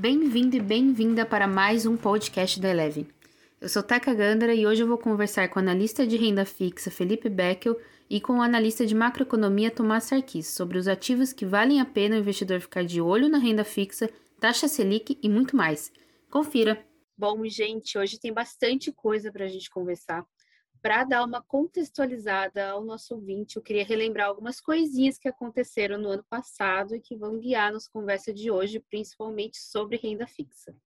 Bem-vindo e bem-vinda para mais um podcast da Eleven. Eu sou Teca Gandara e hoje eu vou conversar com o analista de renda fixa Felipe Beckel e com o analista de macroeconomia Tomás Sarkis sobre os ativos que valem a pena o investidor ficar de olho na renda fixa, taxa Selic e muito mais. Confira! Bom, gente, hoje tem bastante coisa para a gente conversar. Para dar uma contextualizada ao nosso ouvinte, eu queria relembrar algumas coisinhas que aconteceram no ano passado e que vão guiar nossa conversa de hoje, principalmente sobre renda fixa.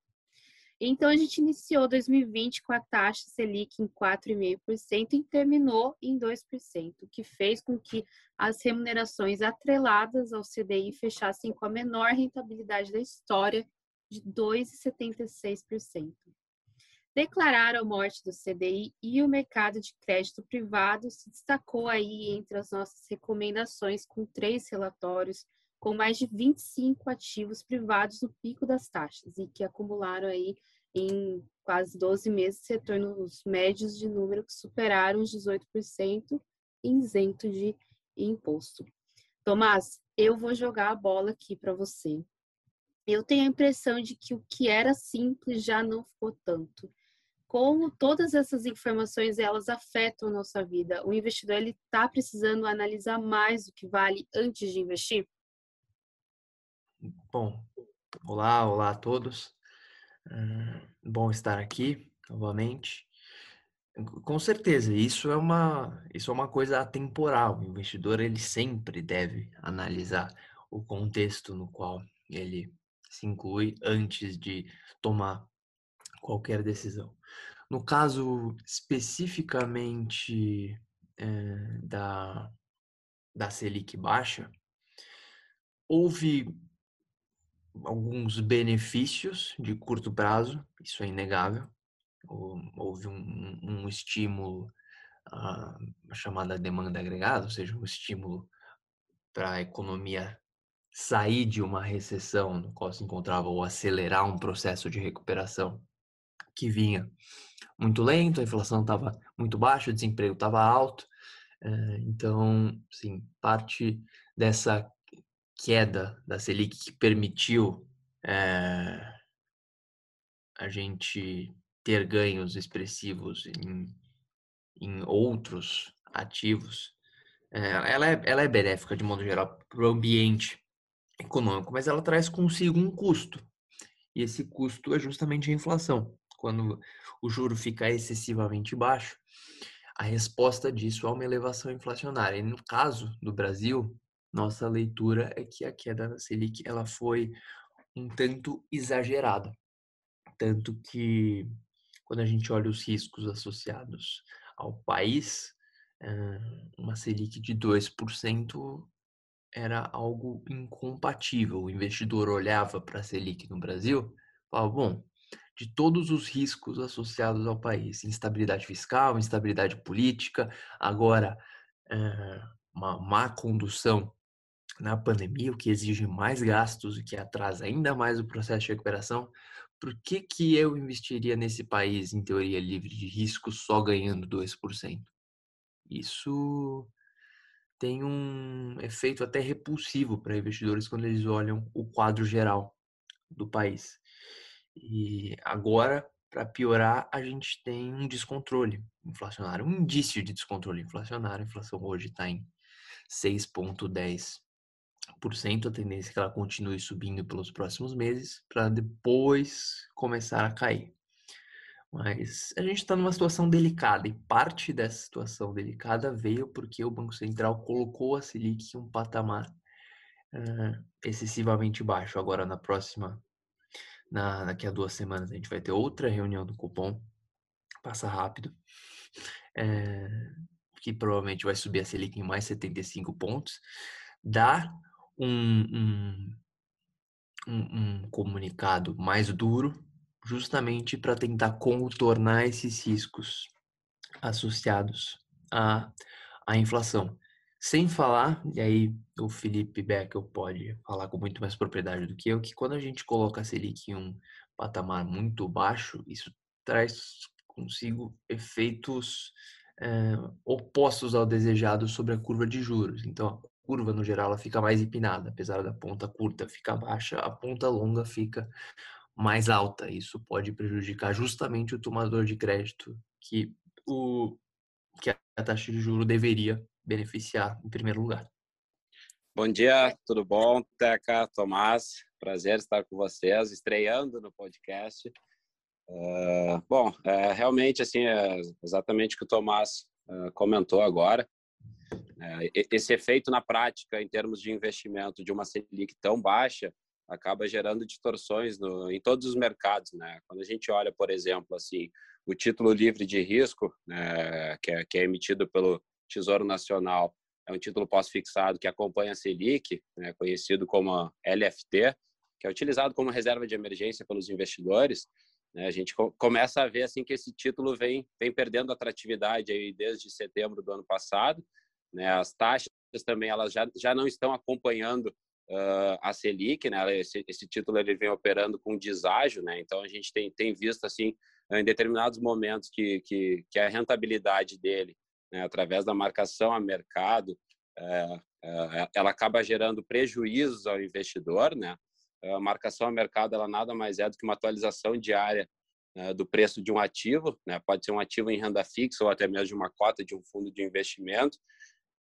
Então, a gente iniciou 2020 com a taxa Selic em 4,5% e terminou em 2%, o que fez com que as remunerações atreladas ao CDI fechassem com a menor rentabilidade da história, de 2,76% declarar a morte do CDI e o mercado de crédito privado se destacou aí entre as nossas recomendações com três relatórios com mais de 25 ativos privados no pico das taxas e que acumularam aí em quase 12 meses retornos médios de número que superaram os 18% isento de imposto. Tomás, eu vou jogar a bola aqui para você. Eu tenho a impressão de que o que era simples já não ficou tanto como todas essas informações elas afetam a nossa vida. O investidor ele está precisando analisar mais o que vale antes de investir. Bom, olá, olá a todos. bom estar aqui novamente. Com certeza, isso é uma isso é uma coisa atemporal. O investidor ele sempre deve analisar o contexto no qual ele se inclui antes de tomar qualquer decisão. No caso especificamente é, da, da Selic baixa, houve alguns benefícios de curto prazo, isso é inegável. Houve um, um estímulo, a chamada demanda agregada, ou seja, um estímulo para a economia sair de uma recessão no qual se encontrava ou acelerar um processo de recuperação que vinha muito lento, a inflação estava muito baixa, o desemprego estava alto. Eh, então, sim, parte dessa queda da Selic que permitiu é, a gente ter ganhos expressivos em, em outros ativos, é, ela, é, ela é benéfica, de modo geral, para o ambiente econômico, mas ela traz consigo um custo. E esse custo é justamente a inflação quando o juro fica excessivamente baixo, a resposta disso é uma elevação inflacionária. E no caso do Brasil, nossa leitura é que a queda da Selic ela foi um tanto exagerada. Tanto que, quando a gente olha os riscos associados ao país, uma Selic de 2% era algo incompatível. O investidor olhava para a Selic no Brasil falava: bom, de todos os riscos associados ao país, instabilidade fiscal, instabilidade política, agora é, uma má condução na pandemia, o que exige mais gastos e que atrasa ainda mais o processo de recuperação. Por que, que eu investiria nesse país, em teoria livre de risco, só ganhando 2%? Isso tem um efeito até repulsivo para investidores quando eles olham o quadro geral do país. E agora, para piorar, a gente tem um descontrole inflacionário, um indício de descontrole inflacionário. A inflação hoje está em 6,10%. A tendência é que ela continue subindo pelos próximos meses, para depois começar a cair. Mas a gente está numa situação delicada e parte dessa situação delicada veio porque o Banco Central colocou a Selic em um patamar uh, excessivamente baixo. Agora, na próxima na, daqui a duas semanas a gente vai ter outra reunião do cupom. Passa rápido. É, que provavelmente vai subir a Selic em mais 75 pontos. Dá um, um, um, um comunicado mais duro, justamente para tentar contornar esses riscos associados à, à inflação. Sem falar, e aí o Felipe Beckel pode falar com muito mais propriedade do que eu, que quando a gente coloca a Selic em um patamar muito baixo, isso traz consigo efeitos é, opostos ao desejado sobre a curva de juros. Então, a curva, no geral, ela fica mais empinada, apesar da ponta curta ficar baixa, a ponta longa fica mais alta. Isso pode prejudicar justamente o tomador de crédito que o que a taxa de juro deveria beneficiar em primeiro lugar. Bom dia, tudo bom? Teca, Tomás, prazer estar com vocês, estreando no podcast. Uh, bom, é, realmente, assim, é exatamente o que o Tomás uh, comentou agora. É, esse efeito na prática, em termos de investimento de uma Selic tão baixa, acaba gerando distorções no, em todos os mercados, né? Quando a gente olha, por exemplo, assim, o título livre de risco, né, que, é, que é emitido pelo Tesouro Nacional, é um título pós-fixado que acompanha a Selic, né, conhecido como LFT, que é utilizado como reserva de emergência pelos investidores. Né, a gente começa a ver assim que esse título vem, vem perdendo atratividade aí desde setembro do ano passado. Né, as taxas também elas já, já não estão acompanhando uh, a Selic, né? Esse, esse, título ele vem operando com deságio, né? Então a gente tem, tem visto assim em determinados momentos que, que, que a rentabilidade dele né, através da marcação a mercado, é, é, ela acaba gerando prejuízos ao investidor, né? A marcação a mercado ela nada mais é do que uma atualização diária né, do preço de um ativo, né? Pode ser um ativo em renda fixa ou até mesmo de uma cota de um fundo de investimento,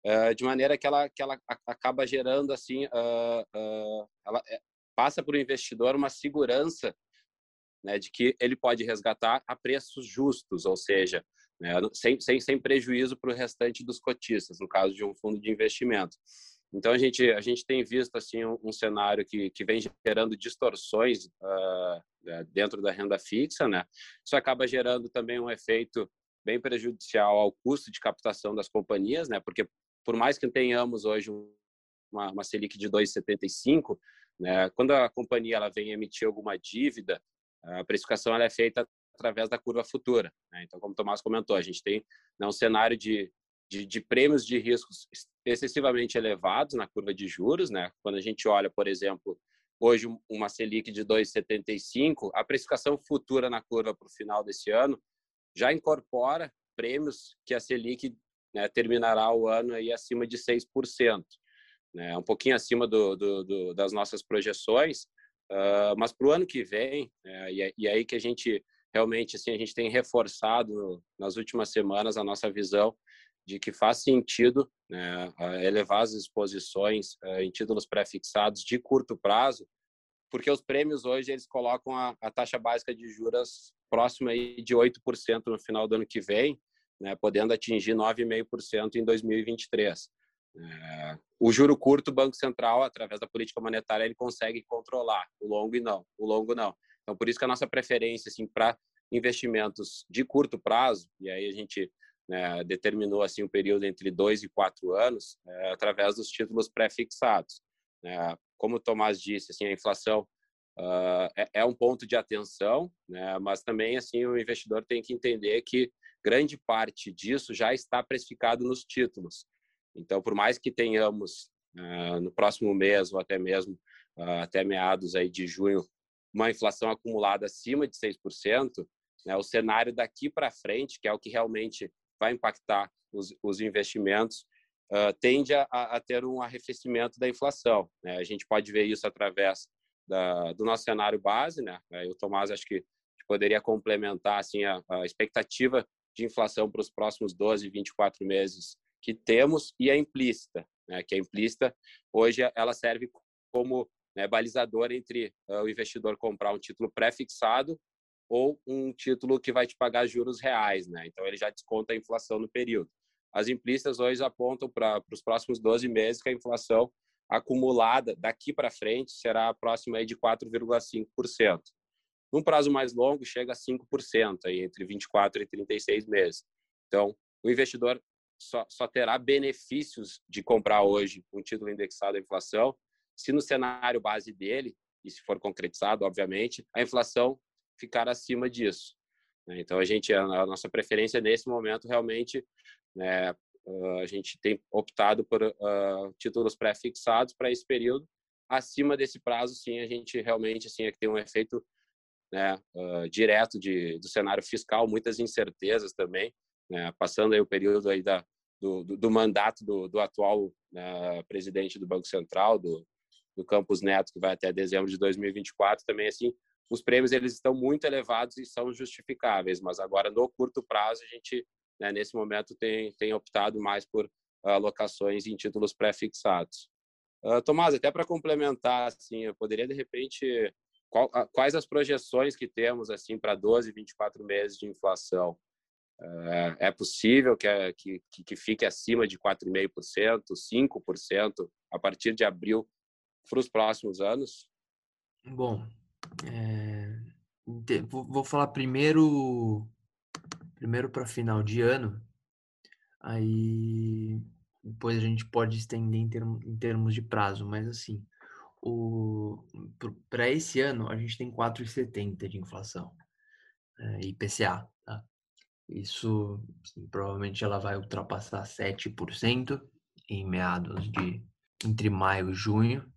é, de maneira que ela que ela acaba gerando assim, uh, uh, ela é, passa para o investidor uma segurança né, de que ele pode resgatar a preços justos, ou seja, né, sem, sem, sem prejuízo para o restante dos cotistas, no caso de um fundo de investimento. Então a gente a gente tem visto assim um, um cenário que, que vem gerando distorções uh, dentro da renda fixa, né? Isso acaba gerando também um efeito bem prejudicial ao custo de captação das companhias, né? Porque por mais que tenhamos hoje uma, uma Selic de 2,75, né? Quando a companhia ela vem emitir alguma dívida, a precificação ela é feita através da curva futura. Né? Então, como o Tomás comentou, a gente tem né, um cenário de, de, de, prêmios de riscos excessivamente elevados na curva de juros. Né? Quando a gente olha, por exemplo, hoje uma Selic de 2,75, a precificação futura na curva para o final desse ano já incorpora prêmios que a Selic né, terminará o ano aí acima de 6%, né, um pouquinho acima do, do, do das nossas projeções, uh, mas para o ano que vem, é, e, e aí que a gente realmente assim a gente tem reforçado nas últimas semanas a nossa visão de que faz sentido né, elevar as exposições uh, em títulos pré-fixados de curto prazo, porque os prêmios hoje eles colocam a, a taxa básica de juros próxima aí de 8% no final do ano que vem, né, podendo atingir 9,5% em 2023. É, o juro curto, o Banco Central, através da política monetária, ele consegue controlar, o longo não, o longo não. Então, por isso que a nossa preferência assim, para investimentos de curto prazo, e aí a gente né, determinou assim um período entre dois e quatro anos, é, através dos títulos pré-fixados. Né? Como o Tomás disse, assim, a inflação uh, é, é, um ponto de atenção, né? mas também assim o investidor tem que entender que grande parte disso já está precificado nos títulos. Então, por mais que tenhamos uh, no próximo mês ou até mesmo uh, até meados aí de junho uma inflação acumulada acima de 6%, né, o cenário daqui para frente, que é o que realmente vai impactar os, os investimentos, uh, tende a, a, ter um arrefecimento da inflação. Né? A gente pode ver isso através da, do nosso cenário base, né? o Tomás acho que poderia complementar assim a, a expectativa de inflação para os próximos 12, 24 meses que temos e a implícita, né? que a implícita hoje ela serve como né, balizador entre uh, o investidor comprar um título pré-fixado ou um título que vai te pagar juros reais, né? Então ele já desconta a inflação no período. As implícitas hoje apontam para os próximos 12 meses que a inflação acumulada daqui para frente será próxima aí de 4,5%. Num prazo mais longo chega a 5%, aí entre 24 e 36 meses. Então, o investidor só, só terá benefícios de comprar hoje um título indexado à inflação se no cenário base dele, e se for concretizado, obviamente, a inflação ficar acima disso. Né? Então, a gente, a nossa preferência nesse momento, realmente, né, ah, a gente tem optado por uh, títulos pré-fixados para esse período. Acima desse prazo, sim, a gente realmente assim, é tem um efeito né, uh, direto de, do cenário fiscal, muitas incertezas também, né, passando aí o período aí da, do, do, do mandato do, do atual presidente do Banco Central, do, do Campos Neto, que vai até dezembro de 2024, também assim os prêmios eles estão muito elevados e são justificáveis, mas agora no curto prazo a gente, né, nesse momento, tem, tem optado mais por alocações em títulos pré-fixados. Uh, Tomás, até para complementar, assim, eu poderia de repente qual, quais as projeções que temos assim para 12, 24 meses de inflação? É possível que, que, que fique acima de 4,5%, 5% a partir de abril para os próximos anos? Bom, é, vou falar primeiro primeiro para final de ano, aí depois a gente pode estender em, termo, em termos de prazo, mas assim, para esse ano a gente tem 4,70 de inflação, é, IPCA, tá? Isso assim, provavelmente ela vai ultrapassar 7% em meados de entre maio e junho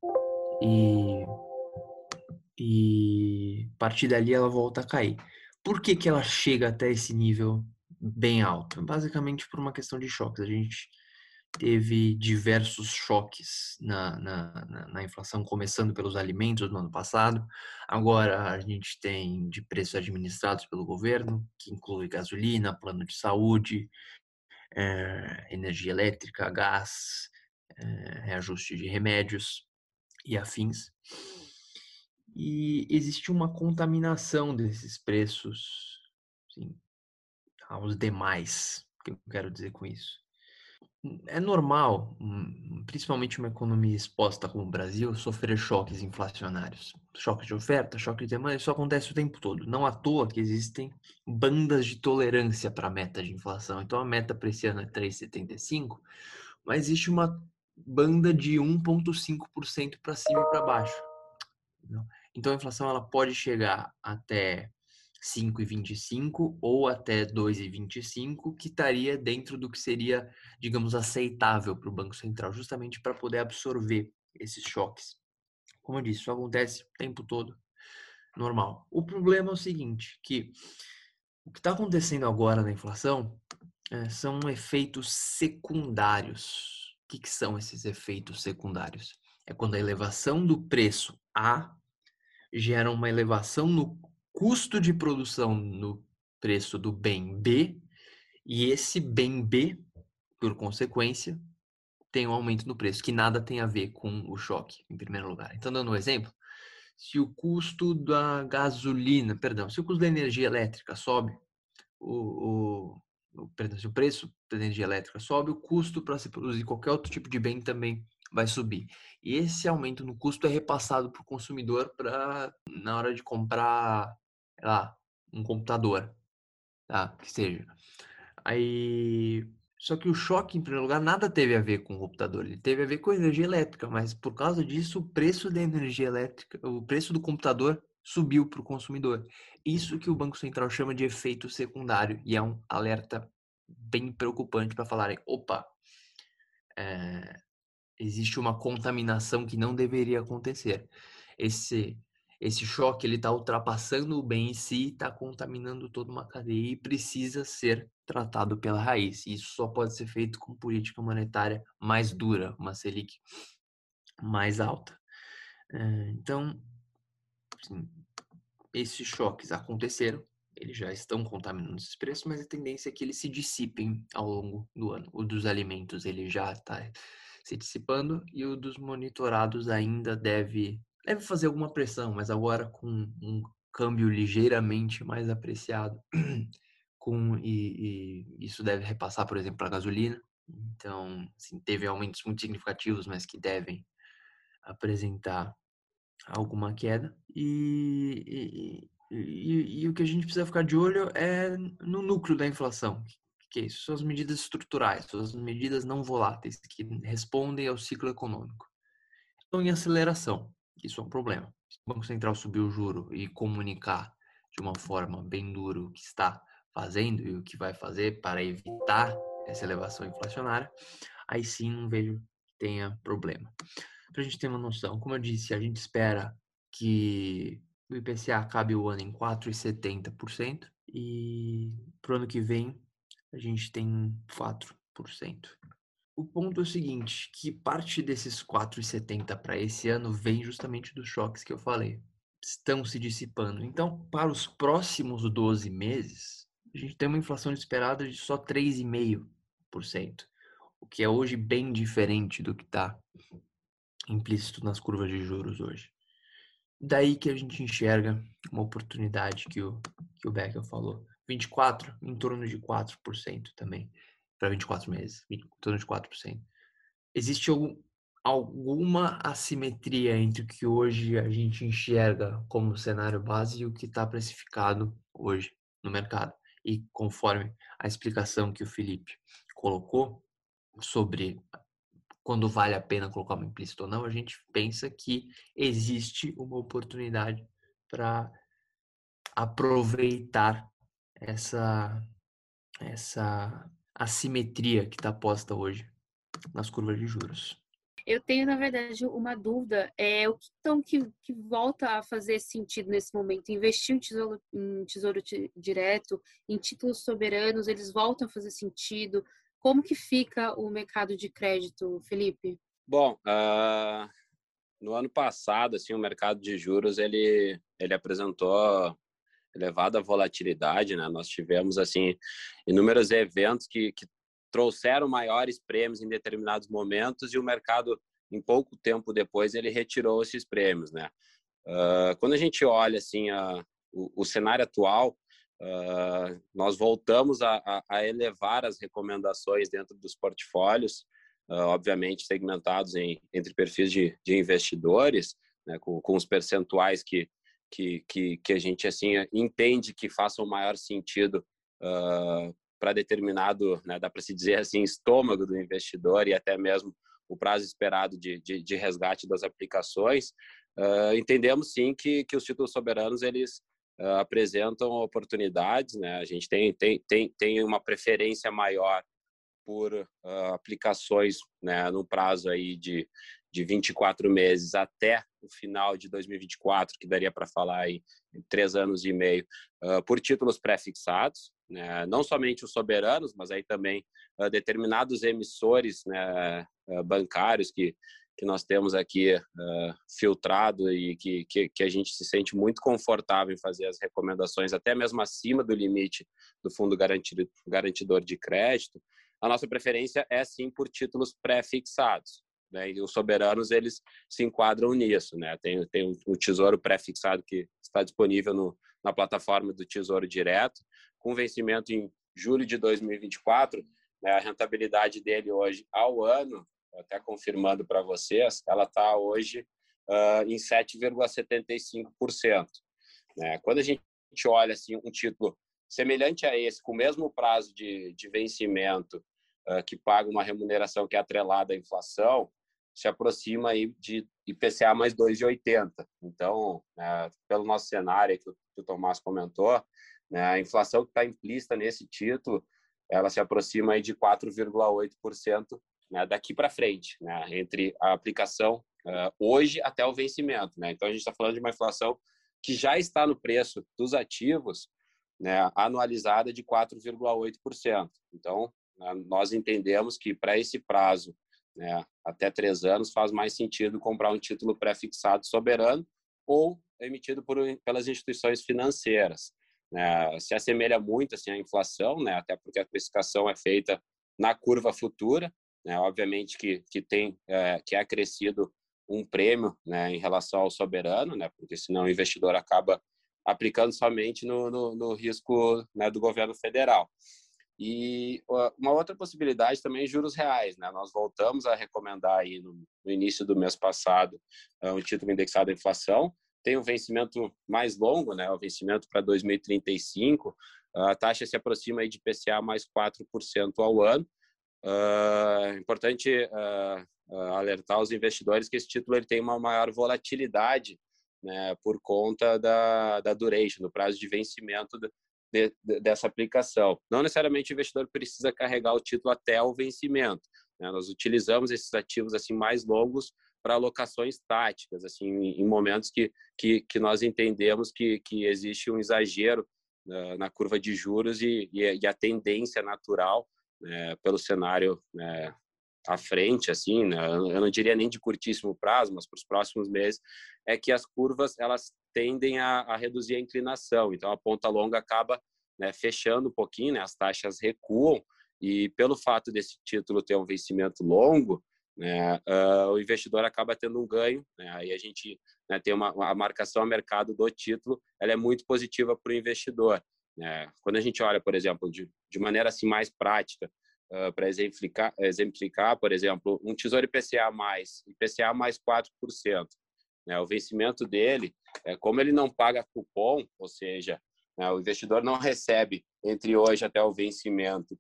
e e a partir dali ela volta a cair. Por que, que ela chega até esse nível bem alto? Basicamente por uma questão de choques. A gente teve diversos choques na, na, na, na, inflação, começando pelos alimentos no ano passado. Agora a gente tem de preços administrados pelo governo, que inclui gasolina, plano de saúde, é, energia elétrica, gás, é, reajuste de remédios e afins. E existe uma contaminação desses preços assim, aos demais. Que eu quero dizer com isso? É normal, hum, principalmente uma economia exposta como o Brasil, sofrer choques inflacionários. Choque de oferta, choque de demanda, isso acontece o tempo todo. Não à toa que existem bandas de tolerância para a meta de inflação. Então a meta para esse ano é 3,75, mas existe uma banda de 1,5% para cima e para baixo. Então a inflação ela pode chegar até 5,25 ou até 2,25, que estaria dentro do que seria, digamos, aceitável para o Banco Central, justamente para poder absorver esses choques. Como eu disse, isso acontece o tempo todo, normal. O problema é o seguinte, que o que está acontecendo agora na inflação é, são efeitos secundários. Que, que são esses efeitos secundários? É quando a elevação do preço A gera uma elevação no custo de produção no preço do bem B, e esse bem B, por consequência, tem um aumento no preço, que nada tem a ver com o choque, em primeiro lugar. Então, dando um exemplo, se o custo da gasolina, perdão, se o custo da energia elétrica sobe, o, o, perdão, se o preço da energia elétrica sobe, o custo para se produzir qualquer outro tipo de bem também vai subir. E esse aumento no custo é repassado para o consumidor para na hora de comprar, lá, um computador, tá? Que seja. Aí, só que o choque, em primeiro lugar, nada teve a ver com o computador, ele teve a ver com a energia elétrica, mas por causa disso, o preço da energia elétrica, o preço do computador subiu para o consumidor. Isso que o Banco Central chama de efeito secundário e é um alerta bem preocupante para falarem, opa, é, existe uma contaminação que não deveria acontecer. Esse esse choque ele está ultrapassando o bem em si, está contaminando toda uma cadeia e precisa ser tratado pela raiz. Isso só pode ser feito com política monetária mais dura, uma Selic mais alta. Eh, então, assim, esses choques aconteceram, eles já estão contaminando esses preços, mas a tendência é que eles se dissipem ao longo do ano. O dos alimentos ele já está se dissipando e o dos monitorados ainda deve, deve fazer alguma pressão, mas agora com um câmbio ligeiramente mais apreciado. com, e, e isso deve repassar, por exemplo, a gasolina. Então, assim, teve aumentos muito significativos, mas que devem apresentar alguma queda. E, e, e, e, o que a gente precisa ficar de olho é no núcleo da inflação, que é? São as medidas estruturais, são as medidas não voláteis que respondem ao ciclo econômico. Estão em aceleração, isso é um problema. Se o Banco Central subir o juro e comunicar de uma forma bem dura o que está fazendo e o que vai fazer para evitar essa elevação inflacionária, aí sim não vejo que tenha problema. Para a gente ter uma noção, como eu disse, a gente espera que o IPCA acabe o ano em 4,70% e para o ano que vem a gente tem 4%. O ponto é o seguinte, que parte desses 4,70 para esse ano vem justamente dos choques que eu falei. estão se dissipando. Então, para os próximos 12 meses, a gente tem uma inflação esperada de só 3,5%, o que é hoje bem diferente do que está implícito nas curvas de juros hoje. Daí que a gente enxerga uma oportunidade que o, que o Becker falou. 24, em torno de 4% também, para 24 meses, em torno de 4%. Existe algum, alguma assimetria entre o que hoje a gente enxerga como cenário base e o que está precificado hoje no mercado. E conforme a explicação que o Felipe colocou sobre quando vale a pena colocar uma implícita ou não, a gente pensa que existe uma oportunidade para aproveitar essa essa assimetria que está posta hoje nas curvas de juros. Eu tenho, na verdade, uma dúvida. É o que então que, que volta a fazer sentido nesse momento? Investir em tesouro, em tesouro direto, em títulos soberanos, eles voltam a fazer sentido? Como que fica o mercado de crédito, Felipe? Bom, uh, no ano passado, assim, o mercado de juros ele ele apresentou elevada volatilidade, né? Nós tivemos assim inúmeros eventos que, que trouxeram maiores prêmios em determinados momentos e o mercado, em pouco tempo depois, ele retirou esses prêmios, né? Uh, quando a gente olha assim a, o, o cenário atual, uh, nós voltamos a, a, elevar as recomendações dentro dos portfólios, uh, obviamente segmentados em, entre perfis de, de investidores, né, com, com os percentuais que, que, que, que, a gente assim entende que façam maior sentido uh, para determinado, né, dá para se dizer assim, estômago do investidor e até mesmo o prazo esperado de, de, de resgate das aplicações, entendemos sim que, que os títulos soberanos eles uh, apresentam oportunidades, né? A gente tem, tem, tem, tem uma preferência maior por uh, aplicações né, no prazo aí de, de 24 meses até o final de 2024, que daria para falar aí em três anos e meio, uh, por títulos pré-fixados, né, não somente os soberanos, mas aí também uh, determinados emissores né, uh, bancários que, que nós temos aqui filtrado e que, que, que, a gente se sente muito confortável em fazer as recomendações, até mesmo acima do limite do fundo garantido, garantidor de crédito, a nossa preferência é sim por títulos pré-fixados. Né? E os soberanos eles se enquadram nisso, né? Tem tem o tesouro pré-fixado que está disponível no, na plataforma do Tesouro Direto, com vencimento em julho de 2024. Né? A rentabilidade dele hoje ao ano, até confirmando para vocês, ela está hoje uh, em 7,75%. Né? Quando a gente olha assim um título semelhante a esse, com o mesmo prazo de, de vencimento, uh, que paga uma remuneração que é atrelada à inflação, se aproxima aí de IPCA mais 2,80. Então, né, pelo nosso cenário que o, que o Tomás comentou, né, a inflação que está implícita nesse título, ela se aproxima aí de 4,8% né, daqui para frente, né, entre a aplicação uh, hoje até o vencimento. Né? Então, a gente está falando de uma inflação que já está no preço dos ativos né, anualizada de 4,8%. Então, né, nós entendemos que para esse prazo né, até três anos, faz mais sentido comprar um título pré-fixado soberano ou emitido por, pelas instituições financeiras. Né, se assemelha muito assim à inflação, né, até porque a precificação é feita na curva futura, né, obviamente que que tem é, que é acrescido um prêmio né, em relação ao soberano, né, porque senão o investidor acaba aplicando somente no, no, no risco né, do governo federal. E uma outra possibilidade também é juros reais, né? Nós voltamos a recomendar aí no, no início do mês passado um título indexado à inflação. Tem um vencimento mais longo, né? O vencimento para 2035. A taxa se aproxima aí de PCA mais 4% ao ano. Uh, importante uh, alertar os investidores que esse título ele tem uma maior volatilidade né, por conta da, da duration, do prazo de vencimento de, de, dessa aplicação. Não necessariamente o investidor precisa carregar o título até o vencimento. Né? Nós utilizamos esses ativos assim mais longos para alocações táticas, assim, em momentos que, que, que nós entendemos que, que existe um exagero uh, na curva de juros e, e a tendência natural, né, pelo cenário né, à frente, assim, né? eu não diria nem de curtíssimo prazo, mas para os próximos meses, é que as curvas elas tendem a, a reduzir a inclinação. Então, a ponta longa acaba né, fechando um pouquinho, né? as taxas recuam, e pelo fato desse título ter um vencimento longo, né, uh, o investidor acaba tendo um ganho. Né, aí a gente né, tem uma a marcação a mercado do título, ela é muito positiva para o investidor. Né? Quando a gente olha, por exemplo, de, de maneira assim mais prática, uh, para exemplificar, exemplificar, por exemplo, um Tesouro IPCA mais, IPCA mais 4%. Né, o vencimento dele, é, como ele não paga cupom, ou seja, né, o investidor não recebe entre hoje até o vencimento,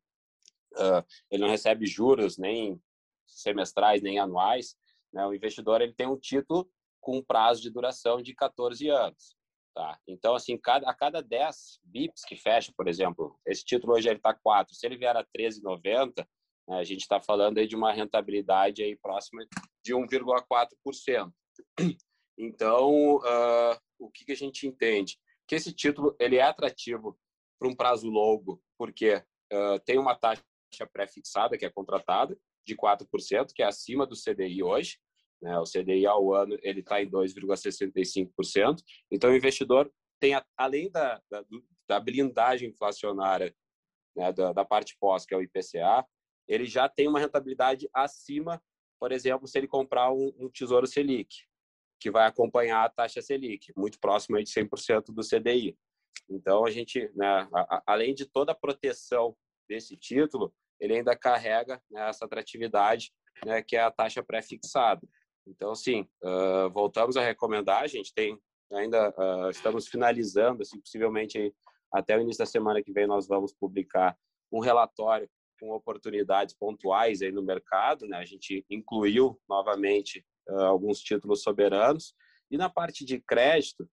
uh, ele não recebe juros nem semestrais nem anuais, né, o investidor ele tem um título com prazo de duração de 14 anos. Tá? Então, assim, cada, a cada 10 bips que fecha, por exemplo, esse título hoje está 4, se ele vier a 13,90, né, a gente está falando aí de uma rentabilidade aí próxima de 1,4%. Então, uh, o que, que a gente entende? Que esse título ele é atrativo para um prazo longo, porque uh, tem uma taxa pré-fixada que é contratada, de 4%, que é acima do CDI hoje. Né? O CDI ao ano ele está em 2,65%. Então, o investidor tem, além da, da, da blindagem inflacionária né, da, da, parte pós, que é o IPCA, ele já tem uma rentabilidade acima, por exemplo, se ele comprar um, um Tesouro Selic, que vai acompanhar a taxa Selic, muito próximo aí de 100% do CDI. Então, a gente, né, a, a, além de toda a proteção desse título, ele ainda carrega né, essa atratividade, né, que é a taxa pré-fixada. Então, sim, uh, voltamos a recomendar, a gente tem ainda, uh, estamos finalizando, assim, possivelmente até o início da semana que vem nós vamos publicar um relatório com oportunidades pontuais aí no mercado, né? A gente incluiu novamente uh, alguns títulos soberanos e na parte de crédito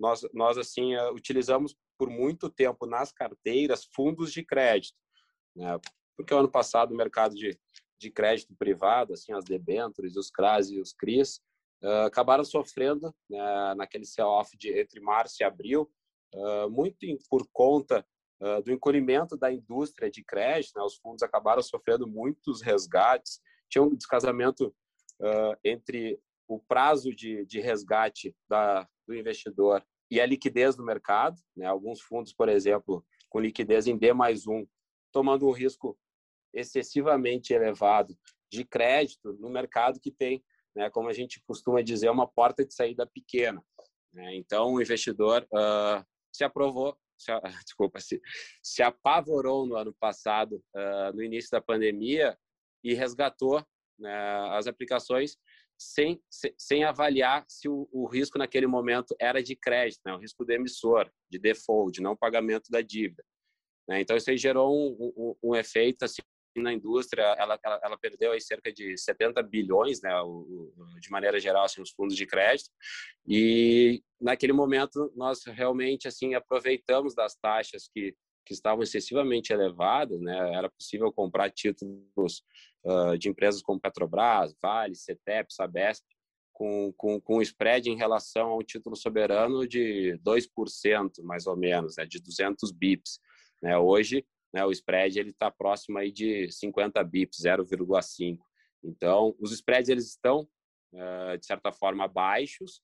nós nós assim utilizamos por muito tempo nas carteiras fundos de crédito né? Porque o ano passado o mercado de, de crédito privado, assim, as debêntures, os CRAS e os CRIs, uh, acabaram sofrendo né, naquele sell-off entre março e abril, uh, muito em, por conta uh, do encolhimento da indústria de crédito, né? os fundos acabaram sofrendo muitos resgates, tinha um descasamento entre o prazo de, de resgate da, do investidor e a liquidez do mercado. Né? Alguns fundos, por exemplo, com liquidez em D mais um, tomando um risco excessivamente elevado de crédito no mercado que tem, né, como a gente costuma dizer, uma porta de saída pequena. Né? Então, o investidor uh, se aprovou, se, desculpa, se, se apavorou no ano passado, uh, no início da pandemia, e resgatou né, as aplicações sem, sem avaliar se o, o, risco naquele momento era de crédito, né, o risco do emissor, de default, de não pagamento da dívida. Né? Então, isso aí gerou um, um, um efeito assim, na indústria, ela, ela, ela, perdeu aí cerca de 70 bilhões, né, o, o, de maneira geral, assim, os fundos de crédito. E naquele momento nós realmente assim aproveitamos das taxas que que estavam excessivamente elevadas, né? Era possível comprar títulos uh, de empresas como Petrobras, Vale, CETEP, Sabesp, com, com, com spread em relação ao título soberano de 2%, mais ou menos, né? de 200 bips. Né? Hoje, né, o spread ele está próximo aí de 50 bips, 0,5. Então, os spreads eles estão uh, de certa forma baixos,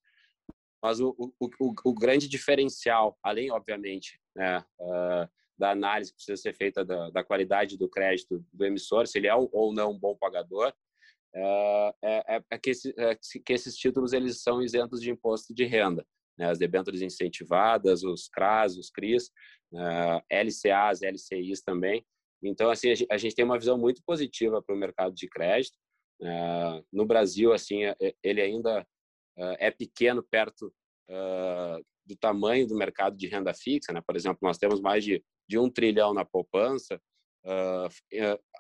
mas o, o, o, o grande diferencial, além obviamente né, uh, da análise que precisa ser feita da, da, qualidade do crédito do emissor, se ele é ou não um bom pagador, uh, é, é, é, que, esse, é que esses títulos eles são isentos de imposto de renda né, as debêntures incentivadas, os CRAS, os CRIs, uh, LCAs, LCIs também. Então, assim, a gente tem uma visão muito positiva para o mercado de crédito. Uh, no Brasil, assim, é, é, ele ainda uh, é pequeno perto do tamanho do mercado de renda fixa. Né? Por exemplo, nós temos mais de, de um trilhão na poupança,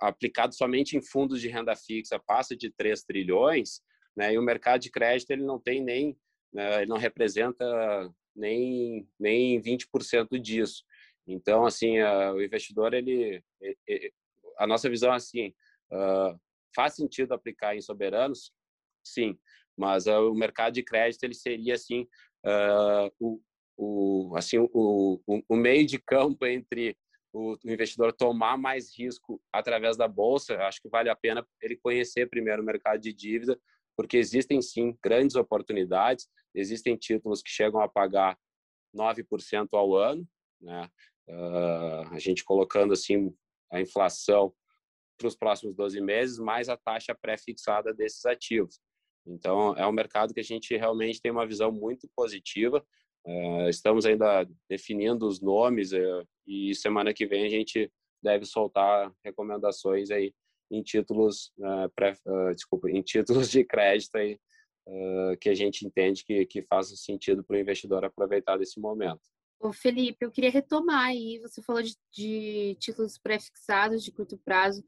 aplicado somente em fundos de renda fixa, passa de 3 trilhões, né? e o mercado de crédito ele não tem nem né, ele não representa nem, nem 20% disso. Então, assim, a, o investidor, ele, ele, a nossa visão é assim, uh, faz sentido aplicar em soberanos? Sim, mas uh, o mercado de crédito, ele seria, assim, uh, o, o, assim o, o, o, meio de campo entre o, o investidor tomar mais risco através da bolsa, acho que vale a pena ele conhecer primeiro o mercado de dívida, porque existem sim grandes oportunidades, existem títulos que chegam a pagar 9% ao ano, né? Uh, a gente colocando assim a inflação para os próximos 12 meses, mais a taxa pré-fixada desses ativos. Então, é um mercado que a gente realmente tem uma visão muito positiva. Uh, estamos ainda definindo os nomes uh, e semana que vem a gente deve soltar recomendações aí em títulos, pré, desculpa, em títulos de crédito aí, que a gente entende que, que faça sentido para o investidor aproveitar desse momento. Ô Felipe, eu queria retomar aí, você falou de, de títulos pré-fixados de curto prazo.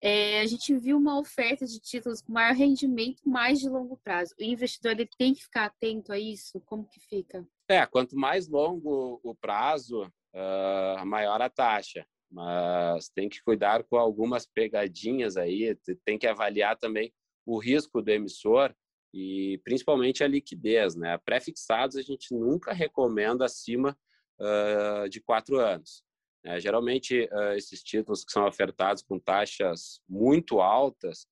É, a gente viu uma oferta de títulos com maior rendimento, mais de longo prazo. O investidor ele tem que ficar atento a isso? Como que fica? É, quanto mais longo o prazo, uh, maior a taxa. Mas tem que cuidar com algumas pegadinhas aí, tem que avaliar também o risco do emissor e principalmente a liquidez. Né? Pré-fixados a gente nunca recomenda acima uh, de quatro anos. Né? Geralmente, uh, esses títulos que são ofertados com taxas muito altas,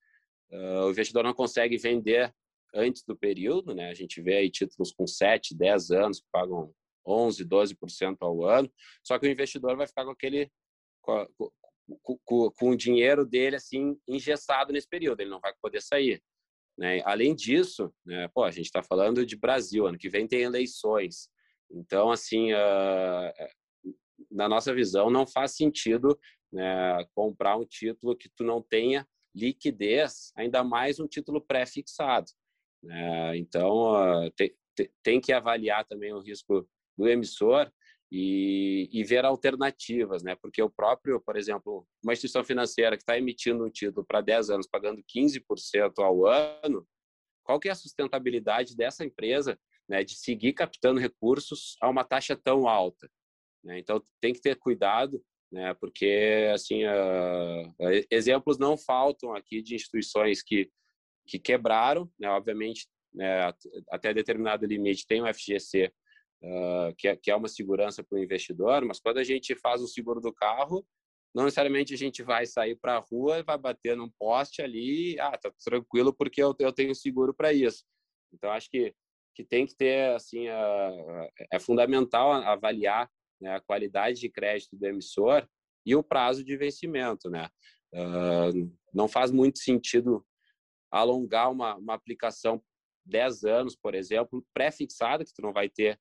uh, o investidor não consegue vender antes do período. Né? A gente vê aí títulos com 7, 10 anos que pagam 11, 12% ao ano, só que o investidor vai ficar com aquele com, com, com, com, o dinheiro dele assim engessado nesse período, ele não vai poder sair. Né? Além disso, né, pô, a gente está falando de Brasil, ano que vem tem eleições. Então, assim, uh, na nossa visão, não faz sentido né, comprar um título que tu não tenha liquidez, ainda mais um título pré-fixado. Né? Então, uh, tem que avaliar também o risco do emissor e, e, ver alternativas, né? Porque o próprio, por exemplo, uma instituição financeira que está emitindo um título para 10 anos, pagando 15% ao ano, qual que é a sustentabilidade dessa empresa, né, de seguir captando recursos a uma taxa tão alta? Né? Então tem que ter cuidado, né? Porque assim, uh, exemplos não faltam aqui de instituições que que quebraram, né? Obviamente, né, até determinado limite tem o FGC que, é, que é uma segurança para o investidor, mas quando a gente faz o seguro do carro, não necessariamente a gente vai sair para a rua e vai bater num poste ali, ah, tá tranquilo porque eu, eu tenho seguro para isso. Então acho que que tem que ter assim a, é fundamental avaliar né, a qualidade de crédito do emissor e o prazo de vencimento, né? Uh, não faz muito sentido alongar uma, uma aplicação 10 anos, por exemplo, pré-fixada, que tu não vai ter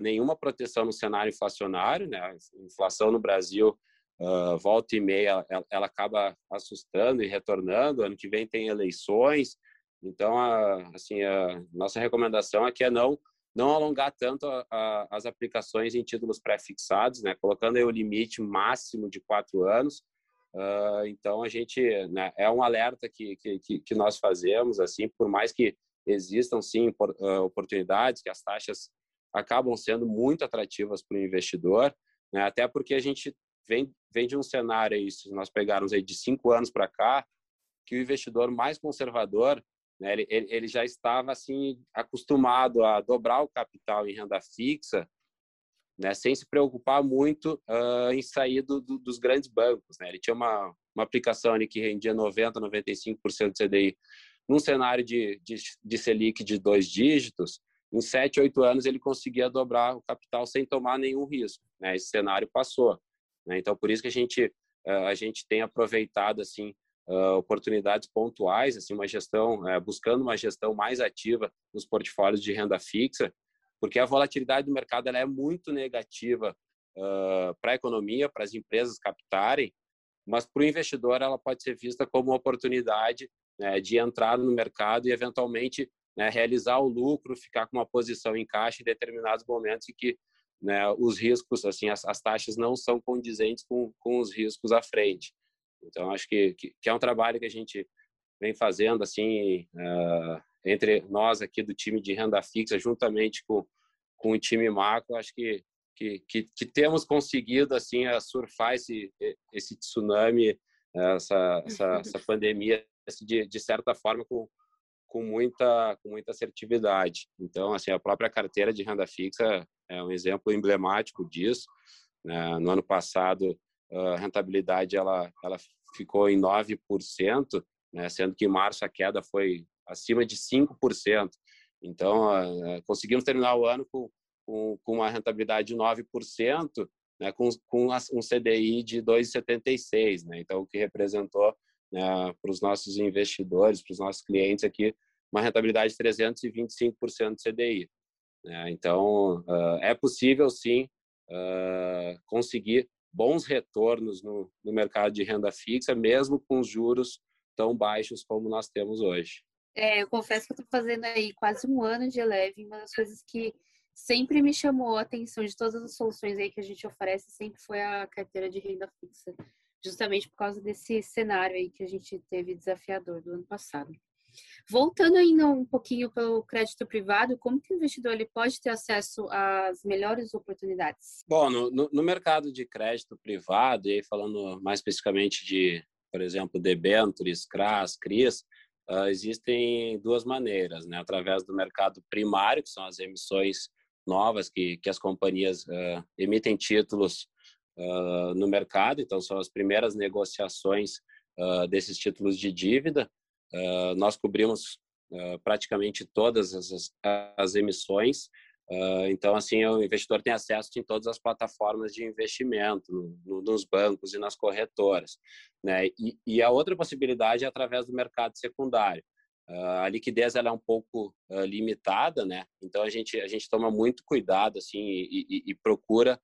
nenhuma proteção no cenário inflacionário, né? A inflação no Brasil uh, volta e meia, ela, ela, acaba assustando e retornando. Ano que vem tem eleições, então a, assim a nossa recomendação é que é não não alongar tanto a, a, as aplicações em títulos pré-fixados, né? Colocando aí o limite máximo de quatro anos. Uh, então a gente né, é um alerta que, que, que nós fazemos assim por mais que existam sim oportunidades que as taxas acabam sendo muito atrativas para o investidor, né? até porque a gente vem, vem de um cenário aí, se nós pegarmos aí de cinco anos para cá, que o investidor mais conservador, né, ele, ele já estava assim acostumado a dobrar o capital em renda fixa, né, sem se preocupar muito uh, em sair do, do, dos grandes bancos. Né? Ele tinha uma, uma aplicação ali que rendia 90%, 95% de CDI num cenário de, de, de Selic de dois dígitos, em sete, oito anos ele conseguia dobrar o capital sem tomar nenhum risco. Né? Esse cenário passou. Né? Então, por isso que a gente eh, a gente tem aproveitado assim eh, oportunidades pontuais, assim uma gestão eh, buscando uma gestão mais ativa nos portfólios de renda fixa, porque a volatilidade do mercado ela é muito negativa para a economia, para as empresas captarem, mas para o investidor ela pode ser vista como uma oportunidade né, de entrar no mercado e eventualmente né, realizar o lucro, ficar com uma posição em caixa em determinados momentos em que né, os riscos, assim, as, as, taxas não são condizentes com, com os riscos à frente. Então, acho que, que, que é um trabalho que a gente vem fazendo, assim, uh, entre nós aqui do time de renda fixa, juntamente com, com o time macro, acho que, que, que, que temos conseguido, assim, surfar esse, esse tsunami, essa, essa, essa pandemia, de, de certa forma, com, com muita, com muita assertividade. Então, assim, a própria carteira de renda fixa é um exemplo emblemático disso. Né? No ano passado, a rentabilidade ela, ela ficou em 9%, né? sendo que em março a queda foi acima de 5%. Então, conseguimos terminar o ano com, com, com uma rentabilidade de 9%, né? com, com um CDI de 2,76%. Né? Então, o que representou né, para os nossos investidores, para os nossos clientes aqui, uma rentabilidade de 325% de CDI. Né? Então, é possível, sim, conseguir bons retornos no, no mercado de renda fixa, mesmo com juros tão baixos como nós temos hoje. É, eu confesso que estou fazendo aí quase um ano de Eleve, uma das coisas que sempre me chamou a atenção de todas as soluções aí que a gente oferece sempre foi a carteira de renda fixa, justamente por causa desse cenário aí que a gente teve desafiador do ano passado. Voltando ainda um pouquinho pelo crédito privado, como que o investidor ele pode ter acesso às melhores oportunidades? Bom, no, no mercado de crédito privado, e aí falando mais especificamente de, por exemplo, debentures, CRAS, CRIs, uh, existem duas maneiras, né? Através do mercado primário, que são as emissões novas que, que as companhias uh, emitem títulos uh, no mercado, então são as primeiras negociações desses títulos de dívida, Uh, nós cobrimos uh, praticamente todas as, as emissões. Uh, então, assim, o investidor tem acesso em todas as plataformas de investimento, no, nos bancos e nas corretoras. Né? E, e, a outra possibilidade é através do mercado secundário. A liquidez ela é um pouco limitada, né? Então a gente a gente toma muito cuidado assim e, e, e procura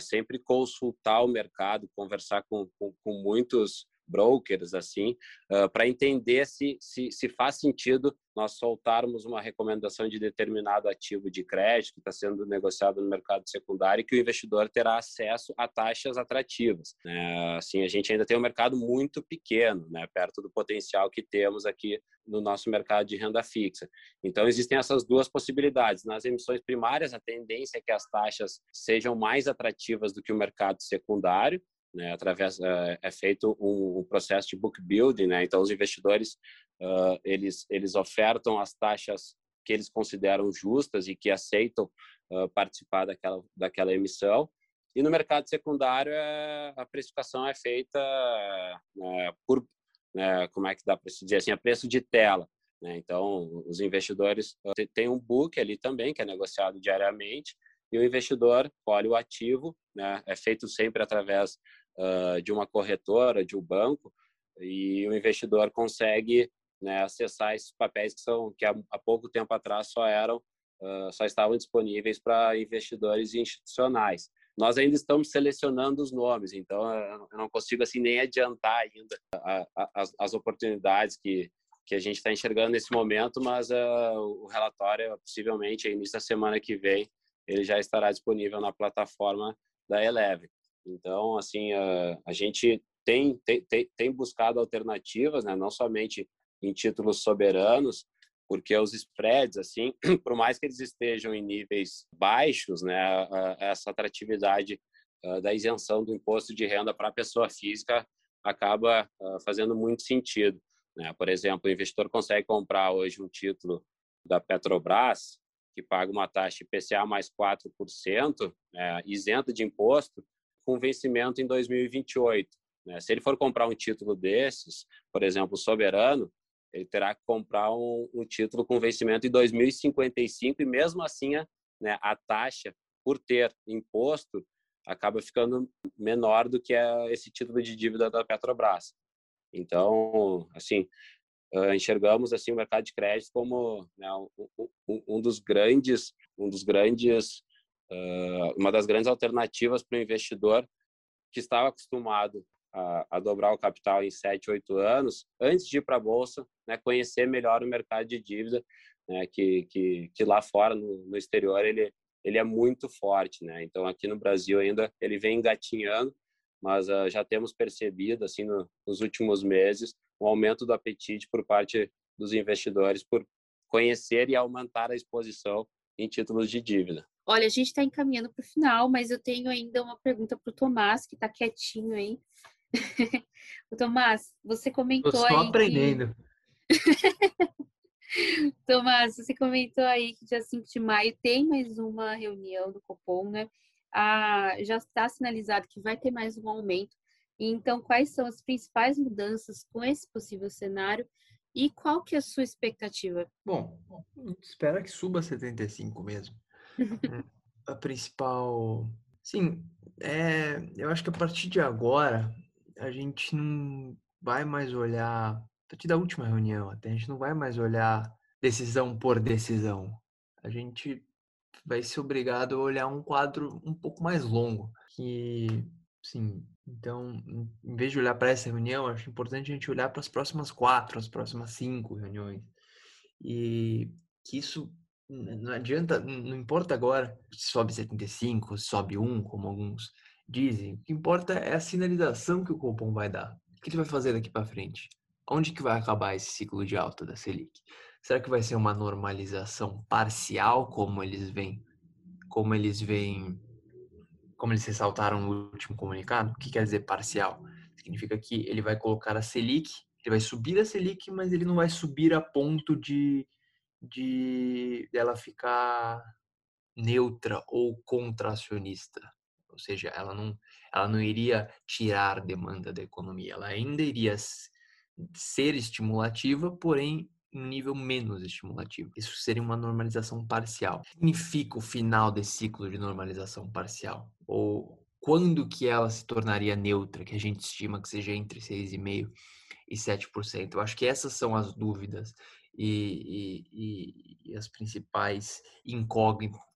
sempre consultar o mercado, conversar com, com, com muitos brokers assim, uh, para entender se, se, se, faz sentido nós soltarmos uma recomendação de determinado ativo de crédito que está sendo negociado no mercado secundário e que o investidor terá acesso a taxas atrativas. Né? Assim, a gente ainda tem um mercado muito pequeno, né? perto do potencial que temos aqui no nosso mercado de renda fixa. Então, existem essas duas possibilidades. Nas emissões primárias, a tendência é que as taxas sejam mais atrativas do que o mercado secundário, né, através uh, é feito um, um, processo de book building, né? Então os investidores uh, eles eles ofertam as taxas que eles consideram justas e que aceitam uh, participar daquela daquela emissão. E no mercado secundário é, a precificação é feita é, por né, como é que dá para se dizer assim, a preço de tela. Né? Então os investidores têm um book ali também que é negociado diariamente e o investidor colhe o ativo, né? É feito sempre através uh, de uma corretora, de um banco, e o investidor consegue né, acessar esses papéis que são que há, há pouco tempo atrás só eram uh, só estavam disponíveis para investidores institucionais. Nós ainda estamos selecionando os nomes, então eu não consigo assim nem adiantar ainda a, a, as, as oportunidades que que a gente está enxergando nesse momento, mas uh, o relatório possivelmente início da semana que vem ele já estará disponível na plataforma da Eleve. Então, assim, a, a gente tem, tem, tem buscado alternativas, né? não somente em títulos soberanos, porque os spreads, assim, por mais que eles estejam em níveis baixos, né, essa atratividade da isenção do imposto de renda para a pessoa física acaba fazendo muito sentido. Né? Por exemplo, o investidor consegue comprar hoje um título da Petrobras que paga uma taxa IPCA mais 4%, é, isento de imposto, com vencimento em 2028. Né? Se ele for comprar um título desses, por exemplo, soberano, ele terá que comprar um, um título com vencimento em 2055 e mesmo assim a, né, a taxa por ter imposto acaba ficando menor do que a, esse título de dívida da Petrobras. Então, assim, uh, enxergamos assim o mercado de crédito como né, um, um, dos grandes, um dos grandes, uma das grandes alternativas para o investidor que estava acostumado a, a, dobrar o capital em 7, 8 anos, antes de ir para a bolsa, né, conhecer melhor o mercado de dívida, né, que, que, que lá fora, no, no exterior, ele, ele é muito forte, né? Então aqui no Brasil ainda ele vem engatinhando, mas uh, já temos percebido assim no, nos últimos meses um aumento do apetite por parte dos investidores por conhecer e aumentar a exposição em títulos de dívida. Olha, a gente está encaminhando para o final, mas eu tenho ainda uma pergunta para o Tomás, que está quietinho aí. o Tomás, você comentou Estou aí. aprendendo. Que... Tomás, você comentou aí que dia 5 de maio tem mais uma reunião do Copom, né? a, já está sinalizado que vai ter mais um aumento. Então, quais são as principais mudanças com esse possível cenário e qual que é a sua expectativa? Bom, espera que suba 75 mesmo. A principal, sim, é, eu acho que a partir de agora a gente não vai mais olhar, a partir da última reunião até, a gente não vai mais olhar decisão por decisão. A gente vai ser obrigado a olhar um quadro um pouco mais longo, que, sim, então, em vez de olhar para essa reunião, acho importante a gente olhar para as próximas quatro, as próximas cinco reuniões. E que isso não adianta, não importa agora se sobe 75, se sobe 1, como alguns dizem. O que importa é a sinalização que o Copom vai dar. O que ele vai fazer daqui para frente? Onde que vai acabar esse ciclo de alta da Selic? Será que vai ser uma normalização parcial, como eles vêm, como eles vêm, como eles ressaltaram no último comunicado? O que quer dizer parcial? Significa que ele vai colocar a Selic, ele vai subir a Selic, mas ele não vai subir a ponto de de ela ficar neutra ou contracionista. Ou seja, ela não, ela não iria tirar demanda da economia, ela ainda iria ser estimulativa, porém um nível menos estimulativo. Isso seria uma normalização parcial. Significa o final desse ciclo de normalização parcial? Ou quando que ela se tornaria neutra, que a gente estima que seja entre 6,5% e 7%? Eu acho que essas são as dúvidas e, e, e as principais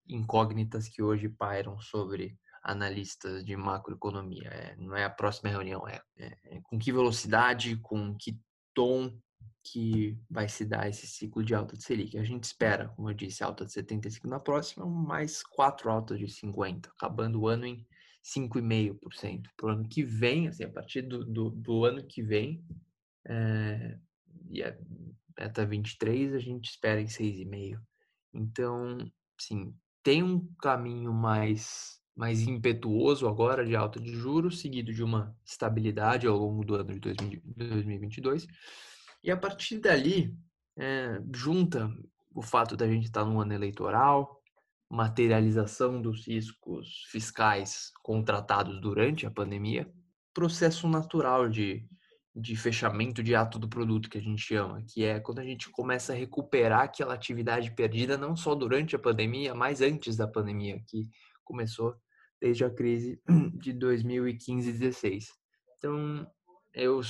incógnitas que hoje pairam sobre analistas de macroeconomia. É, não é a próxima reunião, é, é, é, com que velocidade, com que tom que vai se dar esse ciclo de alta de Selic. A gente espera, como eu disse, alta de 75 na próxima, mais quatro altas de 50, acabando o ano em 5,5%. Para o ano que vem, assim, a partir do, do, do ano que vem, é, e é, meta 23, a gente espera em 6,5. Então, sim, tem um caminho mais mais impetuoso agora de alta de juros, seguido de uma estabilidade ao longo do ano de 2022. E a partir dali, é, junta o fato da gente estar no ano eleitoral, materialização dos riscos fiscais contratados durante a pandemia, processo natural de de fechamento de ato do produto que a gente chama, que é quando a gente começa a recuperar aquela atividade perdida não só durante a pandemia, mas antes da pandemia, que começou desde a crise de 2015 e 16. Então, eu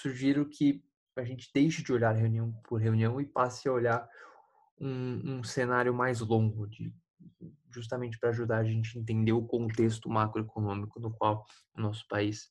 sugiro que a gente deixe de olhar reunião por reunião e passe a olhar um, um cenário mais longo, de, justamente para ajudar a gente a entender o contexto macroeconômico no qual o nosso país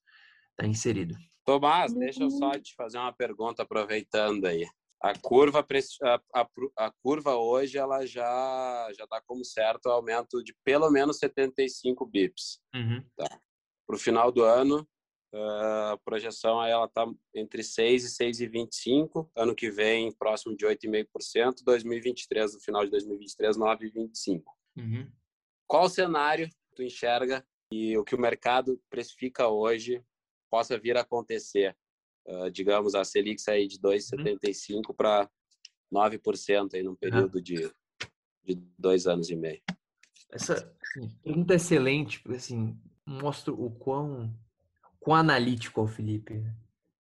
está inserido. Tomás, deixa eu só te fazer uma pergunta aproveitando aí. A curva, a, a, a curva hoje ela já já dá como certo o aumento de pelo menos 75 bips. Uhum. Tá. Para o final do ano, a projeção ela está entre 6 e 6,25. Ano que vem, próximo de 8,5%. 2023, no final de 2023, 9,25%. Uhum. Qual o cenário tu enxerga e o que o mercado precifica hoje possa vir a acontecer. Uh, digamos, a Selic sair de 2,75 uhum. para 9% aí num período uhum. de, de dois anos e meio. Essa pergunta é excelente, porque assim, mostra o quão, quão analítico é o Felipe.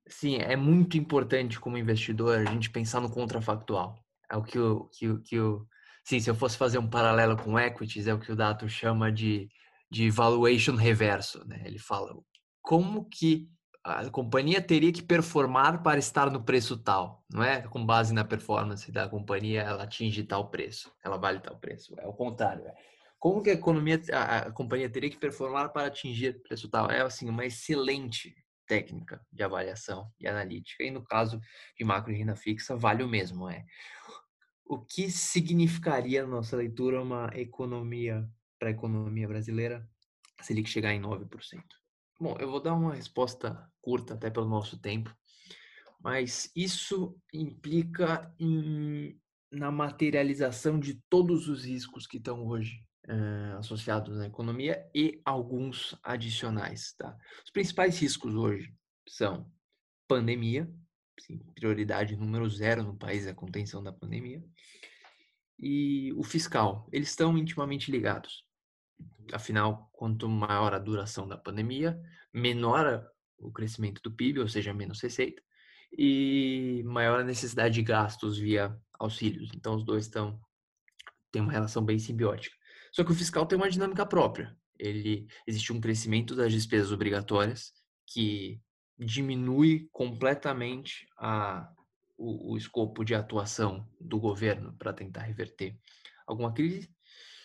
Sim, é muito importante como investidor a gente pensar no contrafactual. É o que o que o que o sim, se eu fosse fazer um paralelo com equities, é o que o Dato chama de de valuation reverso, né? Ele fala como que a companhia teria que performar para estar no preço tal, não é? Com base na performance da companhia, ela atinge tal preço, ela vale tal preço. É o contrário. É. Como que a economia, a, a companhia teria que performar para atingir preço tal? É assim uma excelente técnica de avaliação e analítica. E no caso de macro e renda fixa, vale o mesmo. É o que significaria na nossa leitura uma economia para a economia brasileira se ele chegar em 9%? Bom, eu vou dar uma resposta curta até pelo nosso tempo, mas isso implica em, na materialização de todos os riscos que estão hoje é, associados na economia e alguns adicionais. Tá? Os principais riscos hoje são pandemia, sim, prioridade número zero no país é a contenção da pandemia, e o fiscal. Eles estão intimamente ligados. Afinal, quanto maior a duração da pandemia, menor o crescimento do PIB, ou seja, menos receita, e maior a necessidade de gastos via auxílios. Então, os dois estão têm uma relação bem simbiótica. Só que o fiscal tem uma dinâmica própria. Ele existe um crescimento das despesas obrigatórias que diminui completamente a, o, o escopo de atuação do governo para tentar reverter alguma crise.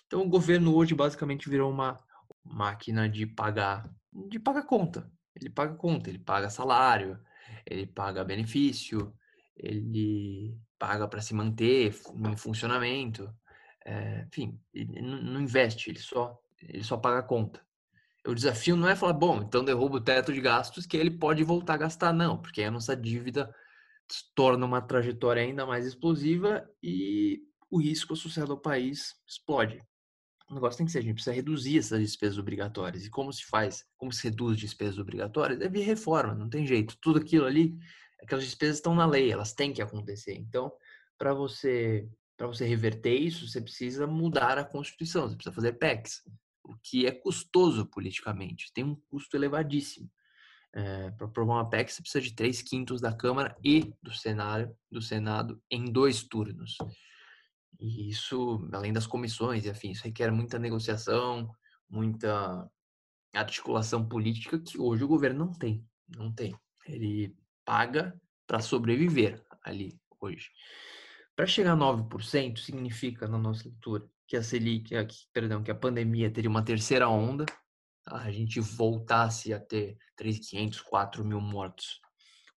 Então, o governo hoje basicamente virou uma máquina de pagar, de pagar conta. Ele paga conta, ele paga salário, ele paga benefício, ele paga para se manter em funcionamento, é, enfim, ele não investe, ele só, ele só paga conta. O desafio não é falar, bom, então derruba o teto de gastos que ele pode voltar a gastar, não, porque a nossa dívida torna uma trajetória ainda mais explosiva e o risco associado ao país explode. O negócio tem que ser, a gente precisa reduzir essas despesas obrigatórias. E como se faz, como se reduz despesas obrigatórias? É via reforma, não tem jeito. Tudo aquilo ali, aquelas despesas estão na lei, elas têm que acontecer. Então, para você para você reverter isso, você precisa mudar a Constituição, você precisa fazer PECs, o que é custoso politicamente, tem um custo elevadíssimo. É, para aprovar uma PEC, você precisa de três quintos da Câmara e do Senado, do Senado em dois turnos. E isso, além das comissões e afim, isso requer muita negociação, muita articulação política que hoje o governo não tem. Não tem. Ele paga para sobreviver ali hoje. Para chegar a 9%, significa, na nossa leitura, que a Selic, perdão, que a pandemia teria uma terceira onda, tá? a gente voltasse a ter 3.500, 4 mil mortos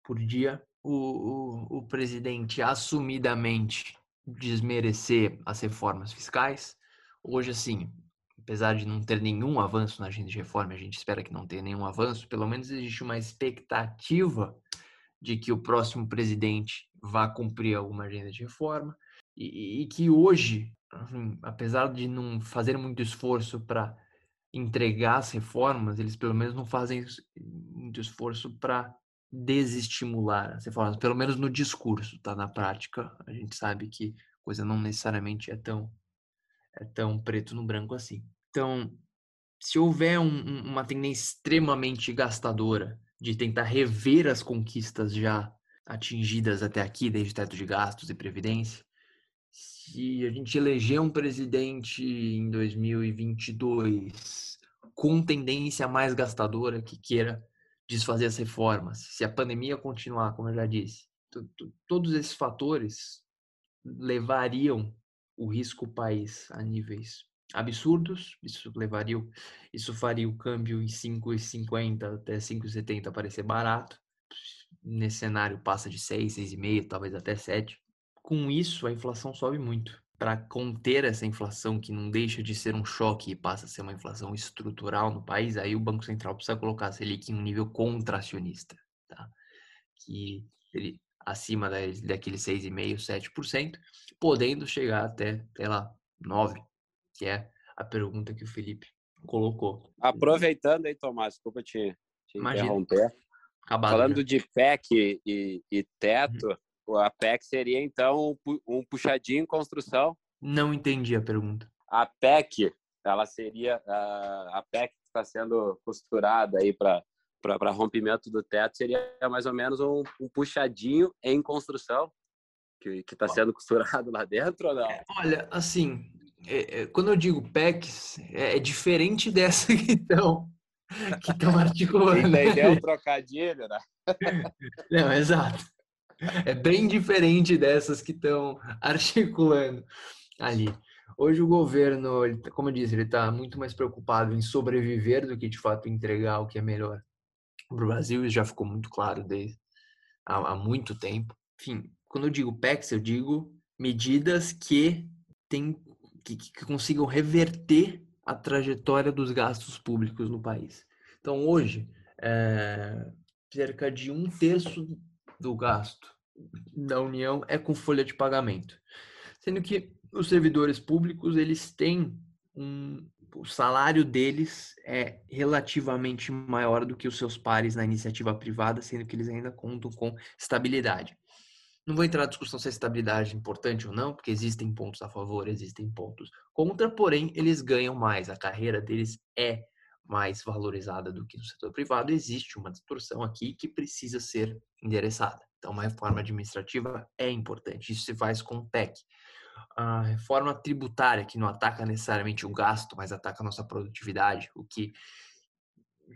por dia. O, o, o presidente assumidamente desmerecer as reformas fiscais. Hoje, assim, apesar de não ter nenhum avanço na agenda de reforma, a gente espera que não tenha nenhum avanço, pelo menos existe uma expectativa de que o próximo presidente vá cumprir alguma agenda de reforma e, e que hoje, assim, apesar de não fazer muito esforço para entregar as reformas, eles pelo menos não fazem muito esforço para desestimular as reformas, pelo menos no discurso, tá? Na prática, a gente sabe que a coisa não necessariamente é tão é tão preto no branco assim. Então, se houver um, uma tendência extremamente gastadora de tentar rever as conquistas já atingidas até aqui, desde teto de gastos e previdência, se a gente eleger um presidente em 2022 com tendência mais gastadora que queira desfazer as reformas, se a pandemia continuar, como eu já disse, todos esses fatores levariam o risco país a níveis absurdos. Isso levaria, isso faria o câmbio em 5,50 até 5,70 parecer barato. Nesse cenário passa de 6, 6,5, talvez até 7. Com isso, a inflação sobe muito para conter essa inflação que não deixa de ser um choque e passa a ser uma inflação estrutural no país, aí o Banco Central precisa colocar a Selic em um nível contracionista, tá? Que ele acima da, daquele 6,5%, 7%, podendo chegar até, sei lá, 9%, que é a pergunta que o Felipe colocou. Aproveitando aí, Tomás, desculpa te, te interromper. Acabado Falando já. de PEC e, e teto, uhum a PEC seria, então, um puxadinho em construção? Não entendi a pergunta. A PEC, ela seria a, PEC que está sendo costurada aí para para rompimento do teto seria mais ou menos um, um puxadinho em construção que está sendo costurado lá dentro ou não? É, olha, assim, é, é, quando eu digo PECs, é, é diferente dessa que estão que estão articulando. Entendeu o trocadilho, né? Não, exato é bem diferente dessas que estão articulando ali. Hoje o governo, tá, como eu disse, ele está muito mais preocupado em sobreviver do que de fato entregar o que é melhor para o Brasil. Isso já ficou muito claro desde há, há muito tempo. Enfim, quando eu digo PECs, eu digo medidas que, tem, que, que consigam reverter a trajetória dos gastos públicos no país. Então, hoje, é, cerca de um terço do gasto da União é com folha de pagamento. Sendo que os servidores públicos, eles têm um o salário deles é relativamente maior do que os seus pares na iniciativa privada, sendo que eles ainda contam com estabilidade. Não vou entrar na discussão se a estabilidade é importante ou não, porque existem pontos a favor, existem pontos contra, porém, eles ganham mais. A carreira deles é mais valorizada do que no setor privado. Existe uma distorção aqui que precisa ser endereçada. Então, uma reforma administrativa é importante. Isso se faz com o TEC. A reforma tributária, que não ataca necessariamente o gasto, mas ataca a nossa produtividade, o que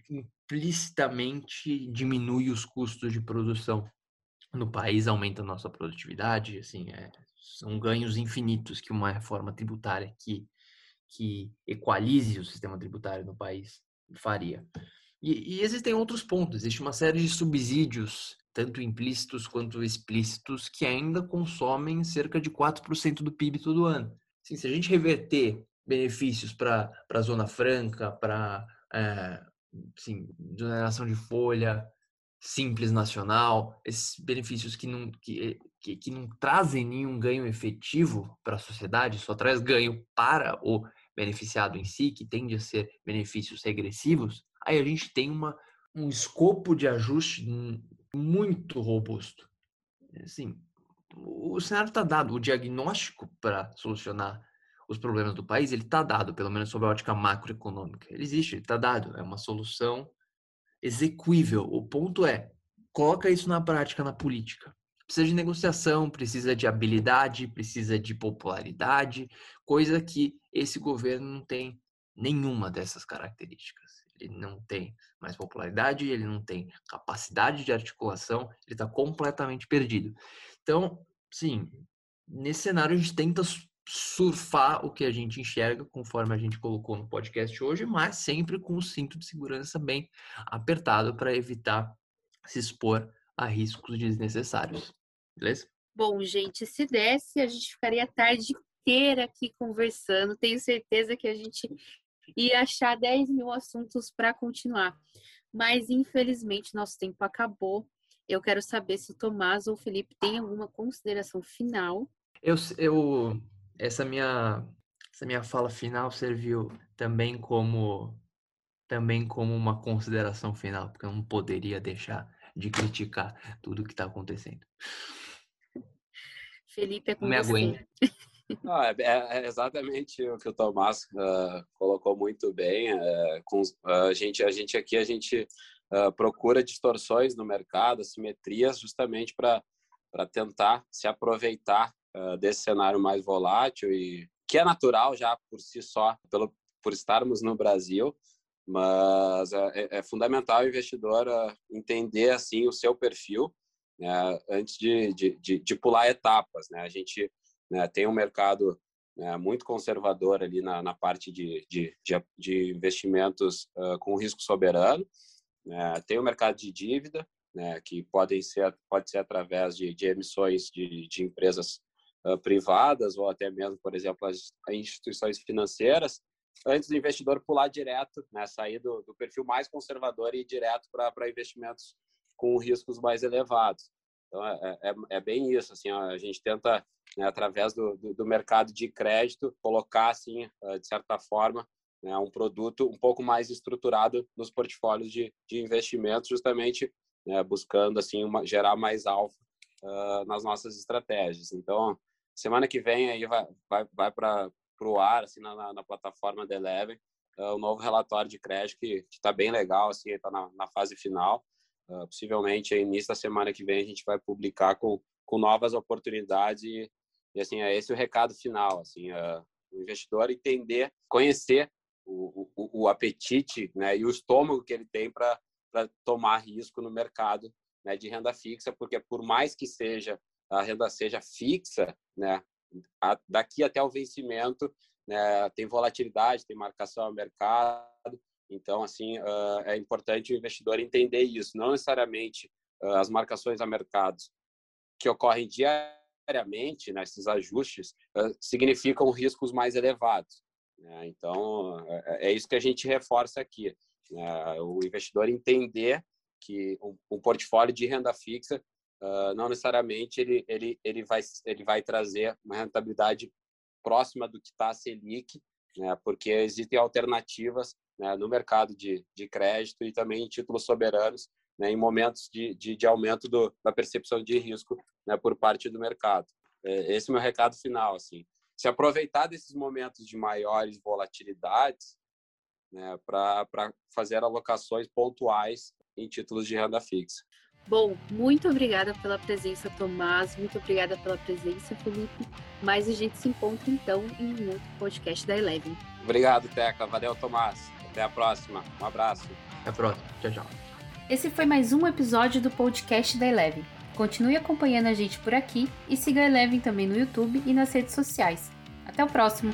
implicitamente diminui os custos de produção no país, aumenta a nossa produtividade, assim, é, são ganhos infinitos que uma reforma tributária que, que equalize o sistema tributário no país faria. E, e existem outros pontos, existe uma série de subsídios, tanto implícitos quanto explícitos, que ainda consomem cerca de 4% do PIB todo ano. Assim, se a gente reverter benefícios para a Zona Franca, para é, assim, desoneração de folha, simples nacional, esses benefícios que não, que, que, que não trazem nenhum ganho efetivo para a sociedade, só traz ganho para o beneficiado em si, que tende a ser benefícios regressivos, aí a gente tem uma, um escopo de ajuste muito robusto. Assim, o cenário está dado, o diagnóstico para solucionar os problemas do país, ele está dado, pelo menos sob a ótica macroeconômica. Ele existe, ele está dado. É uma solução execuível. O ponto é, coloca isso na prática, na política. Precisa de negociação, precisa de habilidade, precisa de popularidade, coisa que esse governo não tem nenhuma dessas características. Ele não tem mais popularidade, ele não tem capacidade de articulação, ele está completamente perdido. Então, sim, nesse cenário a gente tenta surfar o que a gente enxerga, conforme a gente colocou no podcast hoje, mas sempre com o cinto de segurança bem apertado para evitar se expor a riscos desnecessários. Beleza? Bom, gente, se desse, a gente ficaria a tarde inteira aqui conversando. Tenho certeza que a gente ia achar 10 mil assuntos para continuar. Mas, infelizmente, nosso tempo acabou. Eu quero saber se o Tomás ou o Felipe têm alguma consideração final. Eu, eu essa minha essa minha fala final serviu também como também como uma consideração final, porque eu não poderia deixar de criticar tudo que está acontecendo. Felipe, é com Me você. Ah, é, é, exatamente o que o Tomás uh, colocou muito bem. Uh, com, uh, a, gente, a gente aqui a gente procura distorções no mercado, assimetrias, justamente para tentar se aproveitar uh, desse cenário mais volátil e que é natural já por si só, pelo, por estarmos no Brasil, mas é, é, é fundamental o investidor uh, entender assim o seu perfil né, antes de, de, de, de, pular etapas. Né? A gente né, tem um mercado né, muito conservador ali na, na parte de, de, de, investimentos uh, com risco soberano, né? tem o mercado de dívida, né, que podem ser pode ser através de, de emissões de, de empresas uh, privadas ou até mesmo, por exemplo, as instituições financeiras, antes do investidor pular direto, né, sair do, do perfil mais conservador e ir direto para investimentos com riscos mais elevados. Então, é, é, é bem isso. Assim, a gente tenta, né, através do, do, do, mercado de crédito, colocar, assim, de certa forma, né, um produto um pouco mais estruturado nos portfólios de, de investimentos, justamente né, buscando assim uma, gerar mais alfa uh, nas nossas estratégias. Então, Semana que vem aí vai, vai, vai para o ar, assim, na, na, plataforma da Eleven, uh, o novo relatório de crédito que está bem legal, assim, está na, na, fase final. Uh, possivelmente, início da semana que vem, a gente vai publicar com, com novas oportunidades e, e assim, é esse o recado final, assim, uh, o investidor entender, conhecer o, o, o apetite né, e o estômago que ele tem para tomar risco no mercado né, de renda fixa, porque por mais que seja a renda seja fixa, né, daqui até o vencimento, né, tem volatilidade, tem marcação ao mercado, então assim é importante o investidor entender isso, não necessariamente as marcações a mercados que ocorrem diariamente, né, ajustes, significam riscos mais elevados. Né? Então é, é isso que a gente reforça aqui, né? o investidor entender que um portfólio de renda fixa uh, não necessariamente ele, ele, ele, vai, ele vai trazer uma rentabilidade próxima do que está a Selic, né, porque existem alternativas né, no mercado de, de crédito e também em títulos soberanos né, em momentos de, de, de aumento do, da percepção de risco né, por parte do mercado. É, esse é o meu recado final. Assim. Se aproveitar desses momentos de maiores volatilidades né, para fazer alocações pontuais em títulos de renda fixa. Bom, muito obrigada pela presença, Tomás. Muito obrigada pela presença, Felipe. Mas a gente se encontra então em um outro podcast da Eleven. Obrigado, Teca. Valeu, Tomás. Até a próxima. Um abraço. Até a próxima. Tchau, tchau. Esse foi mais um episódio do podcast da Eleven. Continue acompanhando a gente por aqui e siga a Eleven também no YouTube e nas redes sociais. Até o próximo!